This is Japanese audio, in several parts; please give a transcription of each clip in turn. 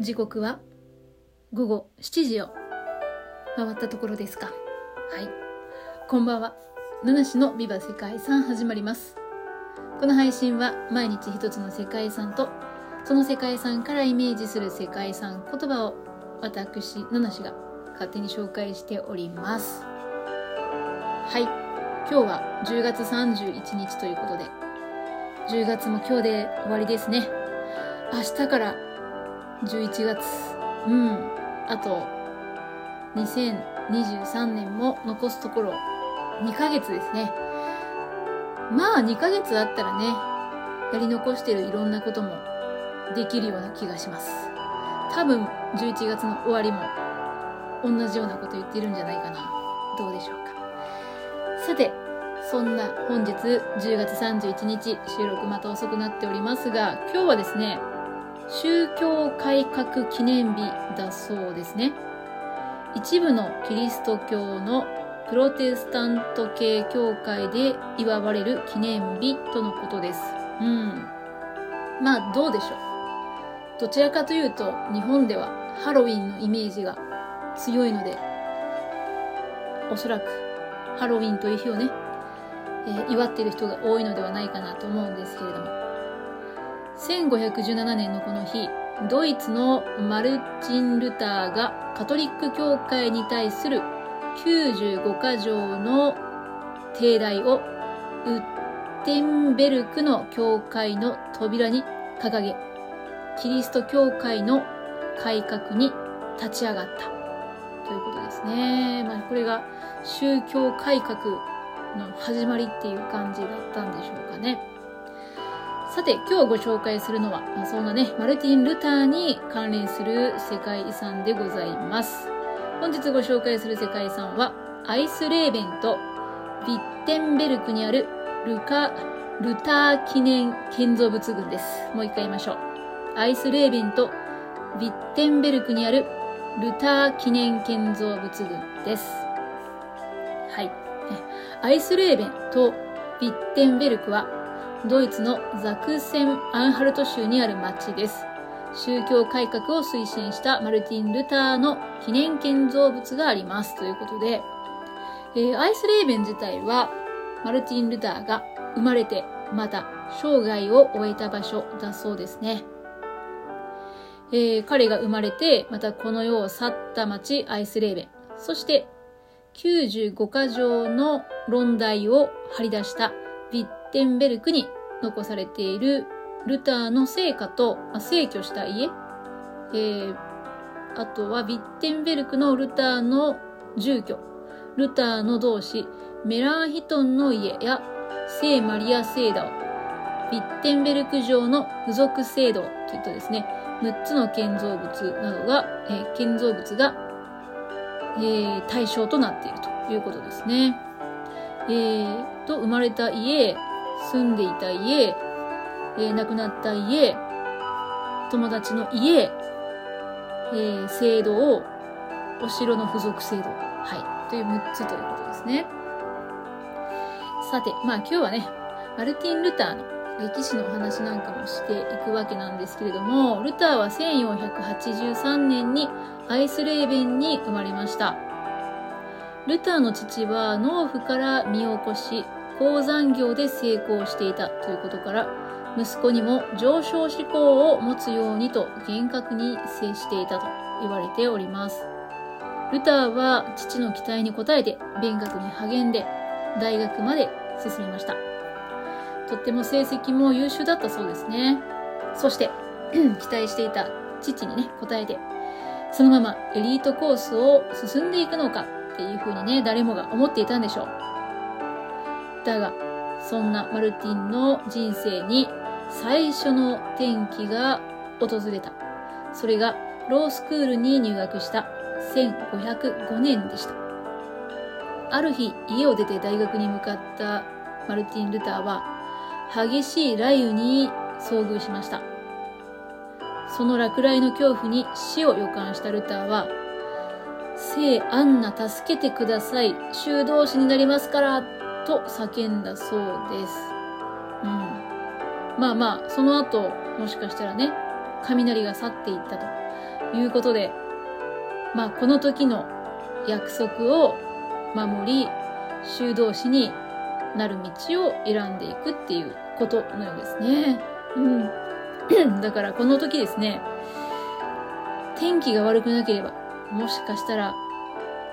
時刻は午後7時を回ったところですか。はい。こんばんは。七種のビバ世界遺産始まります。この配信は毎日一つの世界遺産とその世界遺産からイメージする世界遺産言葉を私七種が勝手に紹介しております。はい。今日は10月31日ということで10月も今日で終わりですね。明日から11月。うん。あと2023年も残すところ2ヶ月ですね。まあ2ヶ月あったらねやり残してるいろんなこともできるような気がします。多分11月の終わりも同じようなこと言ってるんじゃないかな。どうでしょうか。さてそんな本日10月31日収録また遅くなっておりますが今日はですね宗教改革記念日だそうですね。一部のキリスト教のプロテスタント系教会で祝われる記念日とのことです。うん。まあどうでしょう。どちらかというと日本ではハロウィンのイメージが強いのでおそらくハロウィンという日をね、えー、祝っている人が多いのではないかなと思うんですけれども。1517年のこの日、ドイツのマルチン・ルターがカトリック教会に対する95箇条の定題をウッテンベルクの教会の扉に掲げ、キリスト教会の改革に立ち上がったということですね。まあ、これが宗教改革の始まりっていう感じだったんでしょうかね。さて、今日ご紹介するのは、まあ、そんなね、マルティン・ルターに関連する世界遺産でございます。本日ご紹介する世界遺産は、アイスレーベンとビッテンベルクにあるルカ、ルター記念建造物群です。もう一回言いましょう。アイスレーベンとビッテンベルクにあるルター記念建造物群です。はい。アイスレーベンとビッテンベルクはドイツのザクセン・アンハルト州にある町です。宗教改革を推進したマルティン・ルターの記念建造物があります。ということで、えー、アイスレーベン自体はマルティン・ルターが生まれて、また生涯を終えた場所だそうですね。えー、彼が生まれて、またこの世を去った町、アイスレーベン。そして、95箇条の論題を張り出したビッッテンベルクに残されているルターの聖歌と、まあ、逝去した家、えー、あとはビッテンベルクのルターの住居、ルターの同士、メランヒトンの家や聖マリア聖堂、ビッテンベルク城の付属聖堂といったですね、6つの建造物などが、えー、建造物が、えー、対象となっているということですね。えー、と、生まれた家、住んでいた家、えー、亡くなった家、友達の家、えー、制度を、お城の付属制度。はい。という6つということですね。さて、まあ今日はね、マルティン・ルターの歴史のお話なんかもしていくわけなんですけれども、ルターは1483年にアイスレーベンに生まれました。ルターの父は農夫から身を起こし、鉱山業で成功していたということから、息子にも上昇志向を持つようにと厳格に接していたと言われております。ルターは父の期待に応えて勉学に励んで大学まで進みました。とっても成績も優秀だったそうですね。そして 期待していた父にね、応えて、そのままエリートコースを進んでいくのかっていうふうにね、誰もが思っていたんでしょう。だが、そんなマルティンの人生に最初の転機が訪れた。それがロースクールに入学した1505年でした。ある日、家を出て大学に向かったマルティン・ルターは、激しい雷雨に遭遇しました。その落雷の恐怖に死を予感したルターは、聖アンナ助けてください。修道士になりますからと叫んだそうです。うん。まあまあ、その後、もしかしたらね、雷が去っていったということで、まあ、この時の約束を守り、修道士になる道を選んでいくっていうことのようですね。うん。だからこの時ですね、天気が悪くなければ、もしかしたら、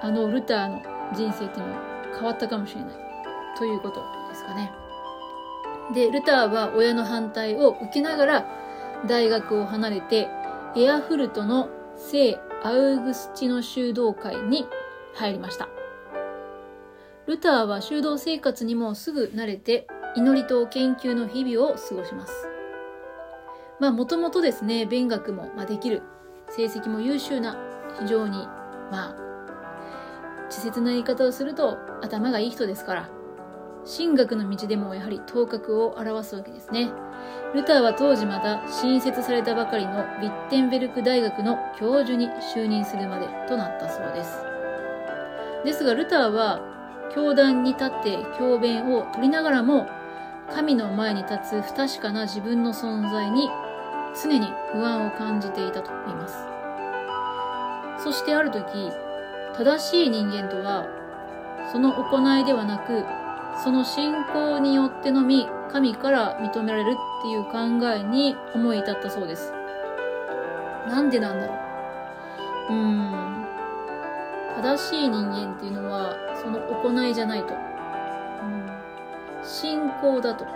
あのルターの人生っていうのは変わったかもしれない。ということですかね。で、ルターは親の反対を受けながら大学を離れて、エアフルトの聖アウグスチノ修道会に入りました。ルターは修道生活にもすぐ慣れて、祈りと研究の日々を過ごします。まあ、もともとですね、勉学も、できる、成績も優秀な、非常に、まあ、稚拙な言い方をすると、頭がいい人ですから、神学の道でもやはり頭角を表すわけですね。ルターは当時また新設されたばかりのヴィッテンベルク大学の教授に就任するまでとなったそうです。ですがルターは教壇に立って教鞭を取りながらも神の前に立つ不確かな自分の存在に常に不安を感じていたと言いますそしてある時正しい人間とはその行いではなくその信仰によってのみ神から認められるっていう考えに思い至ったそうです。なんでなんだろう？うーん。正しい人間っていうのはその行いじゃないと、うん、信仰だと、うん。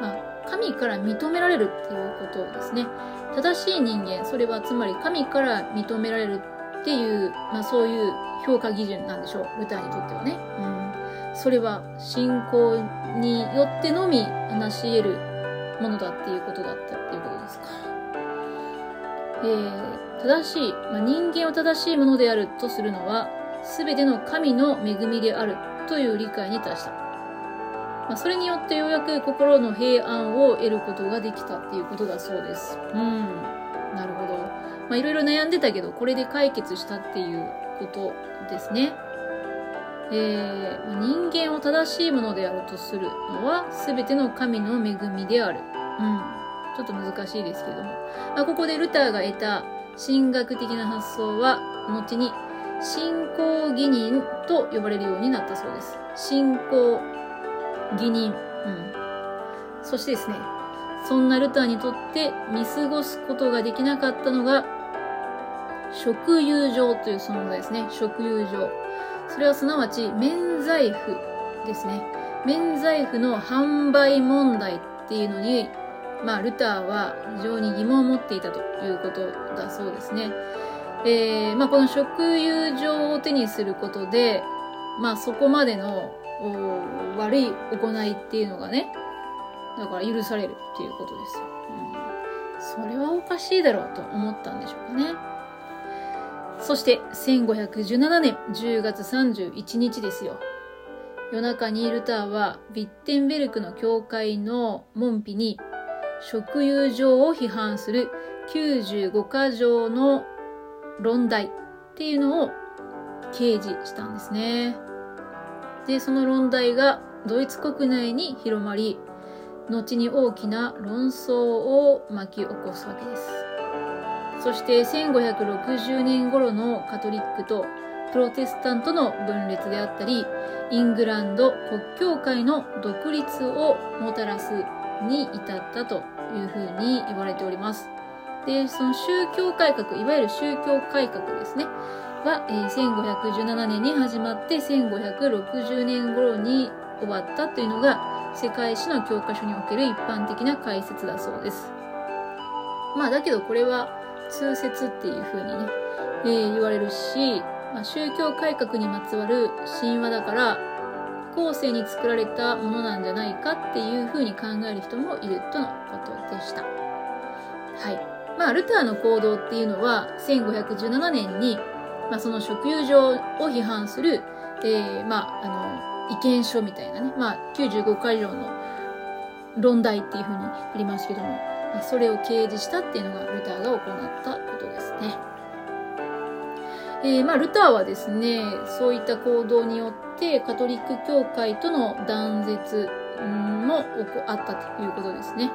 まあ、神から認められるっていうことですね。正しい人間それはつまり神から認められるっていう、まあ、そういう評価基準なんでしょう。ルターにとってはね、うん、それは信仰によってのみ成し得るものだっていうことだったっていうことですかえー、正しい、まあ、人間を正しいものであるとするのは全ての神の恵みであるという理解に達した。まあ、それによってようやく心の平安を得ることができたっていうことだそうです。うん。なるほど。まあいろいろ悩んでたけど、これで解決したっていうことですね。えー、人間を正しいものであるとするのは全ての神の恵みである。うん。ちょっと難しいですけども。まあ、ここでルターが得た神学的な発想は、後に信仰義人と呼ばれるようになったそうです。信仰義人。うん。そしてですね、そんなルターにとって見過ごすことができなかったのが、食友情という存在ですね。食友情。それはすなわち免罪符ですね。免罪符の販売問題っていうのに、まあ、ルターは非常に疑問を持っていたということだそうですね。えー、まあ、この食友情を手にすることで、まあ、そこまでの悪い行いっていうのがね、だから許されるっていうことですよ。うん、それはおかしいだろうと思ったんでしょうかね。そして1517年10月31日ですよ。夜中にルターはビッテンベルクの教会の門扉に食友情を批判する95箇条の論題っていうのを掲示したんですね。で、その論題がドイツ国内に広まり、後に大きな論争を巻き起こすわけです。そして1560年頃のカトリックとプロテスタントの分裂であったり、イングランド国教会の独立をもたらすに至ったというふうに言われております。で、その宗教改革、いわゆる宗教改革ですね。は、え、1517年に始まって1560年頃に終わったというのが世界史の教科書における一般的な解説だそうです。まあだけどこれは通説っていう風にね、えー、言われるし、まあ、宗教改革にまつわる神話だから後世に作られたものなんじゃないかっていう風に考える人もいるとのことでした。はい。まあ、ルターの行動っていうのは、1517年に、まあ、その職友上を批判する、えー、まあ、あの、意見書みたいなね、まあ、95回条の論題っていうふうにありますけども、それを掲示したっていうのがルターが行ったことですね。えー、まあ、ルターはですね、そういった行動によって、カトリック教会との断絶もあったということですね。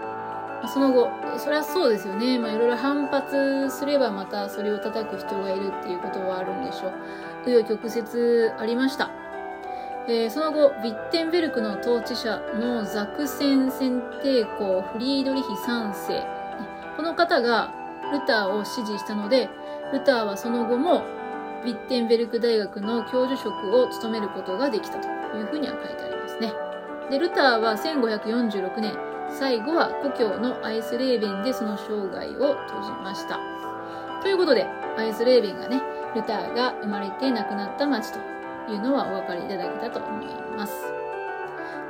その後、それはそうですよね。まあ、いろいろ反発すればまたそれを叩く人がいるっていうことはあるんでしょう。紆余曲折ありました。えー、その後、ヴィッテンベルクの統治者のザクセン選定公フリードリヒ3世。この方がルターを支持したので、ルターはその後もヴィッテンベルク大学の教授職を務めることができたというふうには書いてありますね。で、ルターは1546年、最後は故郷のアイスレーベンでその生涯を閉じました。ということで、アイスレーベンがね、ルターが生まれて亡くなった町というのはお分かりいただけたと思います。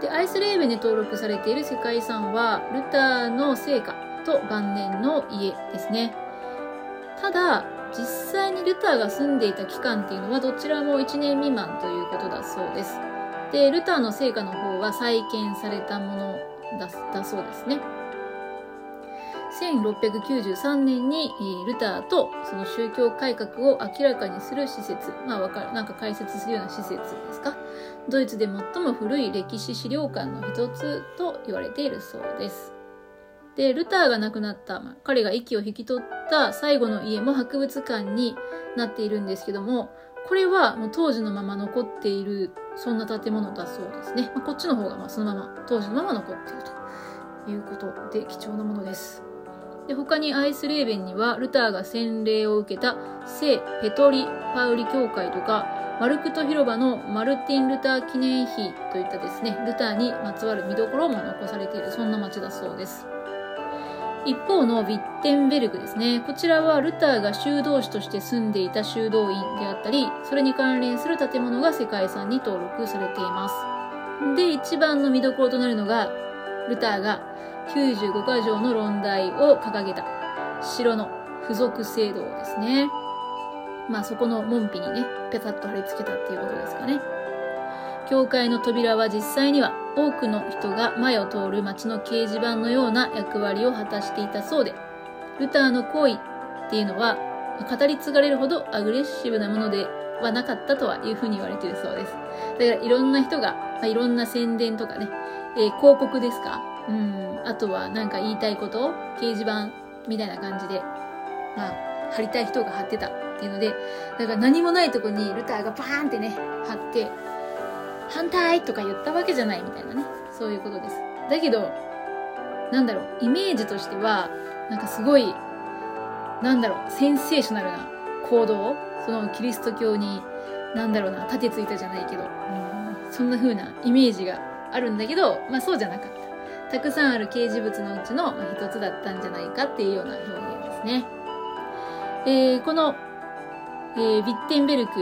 で、アイスレーベンで登録されている世界遺産は、ルターの聖家と晩年の家ですね。ただ、実際にルターが住んでいた期間っていうのはどちらも1年未満ということだそうです。で、ルターの聖家の方は再建されたものだだそうですね。1693年にルターとその宗教改革を明らかにする施設、まあわかる、なんか解説するような施設ですか？ドイツで最も古い歴史資料館の一つと言われているそうです。で、ルターが亡くなった、ま、彼が息を引き取った最後の家も博物館になっているんですけども、これはもう当時のまま残っている、そんな建物だそうですね。まあ、こっちの方がまあそのまま、当時のまま残っているということで貴重なものです。で他にアイスレーベンにはルターが洗礼を受けた聖ペトリ・パウリ教会とかマルクト広場のマルティン・ルター記念碑といったですねルターにまつわる見どころも残されているそんな街だそうです一方のヴィッテンベルグですね。こちらはルターが修道士として住んでいた修道院であったり、それに関連する建物が世界遺産に登録されています。で、一番の見どころとなるのが、ルターが95か条の論題を掲げた城の付属制度ですね。まあそこの門扉にね、ペタッと貼り付けたっていうことですかね。教会の扉は実際には多くの人が前を通る街の掲示板のような役割を果たしていたそうで、ルターの行為っていうのは語り継がれるほどアグレッシブなものではなかったとはいうふうに言われているそうです。だからいろんな人が、まあ、いろんな宣伝とかね、えー、広告ですかうん、あとはなんか言いたいこと掲示板みたいな感じで、まあ、貼りたい人が貼ってたっていうので、だから何もないとこにルターがバーンってね、貼って、反対とか言ったわけじゃないみたいなね。そういうことです。だけど、なんだろう、イメージとしては、なんかすごい、なんだろう、センセーショナルな行動そのキリスト教に、なんだろうな、盾ついたじゃないけど、うん、そんな風なイメージがあるんだけど、まあそうじゃなかった。たくさんある掲示物のうちの一つだったんじゃないかっていうような表現ですね。えー、この、えー、ビッテンベルク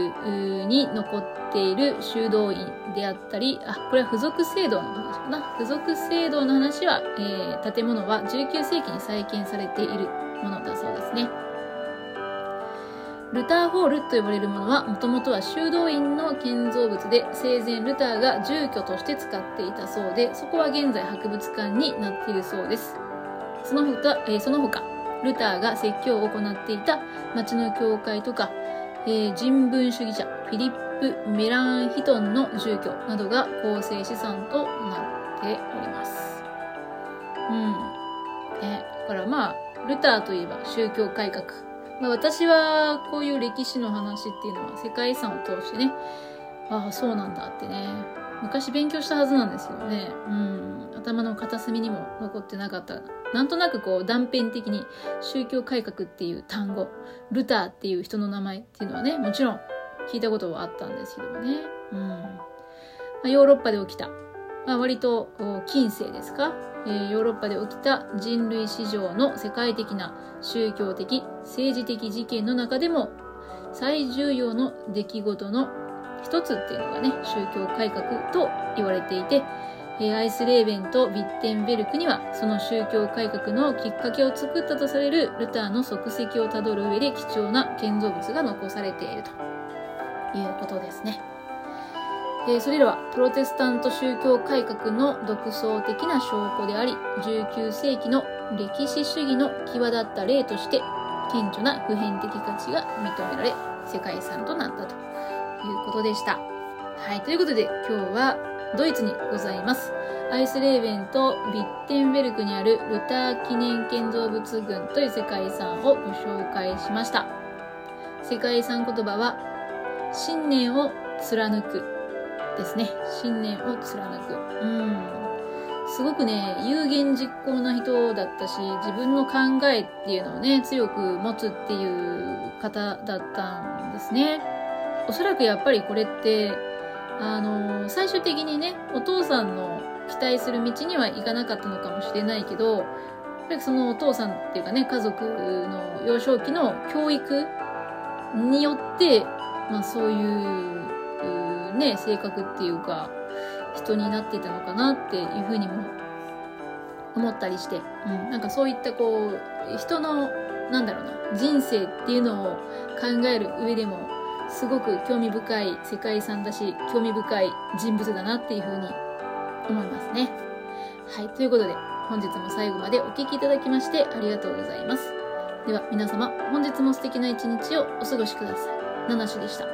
に残っている修道院であったり、あ、これは付属制度の話かな。付属制度の話は、えー、建物は19世紀に再建されているものだそうですね。ルターホールと呼ばれるものはもともとは修道院の建造物で生前ルターが住居として使っていたそうでそこは現在博物館になっているそうです。その他,、えー、その他ルターが説教を行っていた町の教会とか、えー、人文主義者フィリップ・メランヒトンの住居などが構成資産となっております。うん。ねだからまあルターといえば宗教改革。まあ、私はこういう歴史の話っていうのは世界遺産を通してね、ああ、そうなんだってね、昔勉強したはずなんですよね。うん。頭の片隅にも残ってなかった。なんとなくこう断片的に宗教改革っていう単語、ルターっていう人の名前っていうのはね、もちろん聞いたことはあったんですけどもね。うん。まあ、ヨーロッパで起きた、まあ、割と近世ですか？えー、ヨーロッパで起きた人類史上の世界的な宗教的、政治的事件の中でも最重要の出来事の一つっていうのがね、宗教改革と言われていて、えー、アイスレーベンとビッテンベルクにはその宗教改革のきっかけを作ったとされるルターの足跡をたどる上で貴重な建造物が残されているということですね。え、それらはプロテスタント宗教改革の独創的な証拠であり、19世紀の歴史主義の際立った例として、顕著な普遍的価値が認められ、世界遺産となったということでした。はい、ということで今日は、ドイツにございます。アイスレーベンとビッテンベルクにあるルター記念建造物群という世界遺産をご紹介しました。世界遺産言葉は、信念を貫くですね。信念を貫く。うん。すごくね、有言実行な人だったし、自分の考えっていうのをね、強く持つっていう方だったんですね。おそらくやっぱりこれって、あの、最終的にね、お父さんの期待する道には行かなかったのかもしれないけど、やっぱりそのお父さんっていうかね、家族の幼少期の教育によって、まあそうい、うね、性格っていうか、人になっていたのかなっていうふうにも思ったりして、うん、なんかそういったこう、人の、なんだろうな、人生っていうのを考える上でも、すごく興味深い世界遺産だし、興味深い人物だなっていうふうに思いますね。はい、ということで、本日も最後までお聴きいただきましてありがとうございます。では皆様、本日も素敵な一日をお過ごしください。ナナシでした。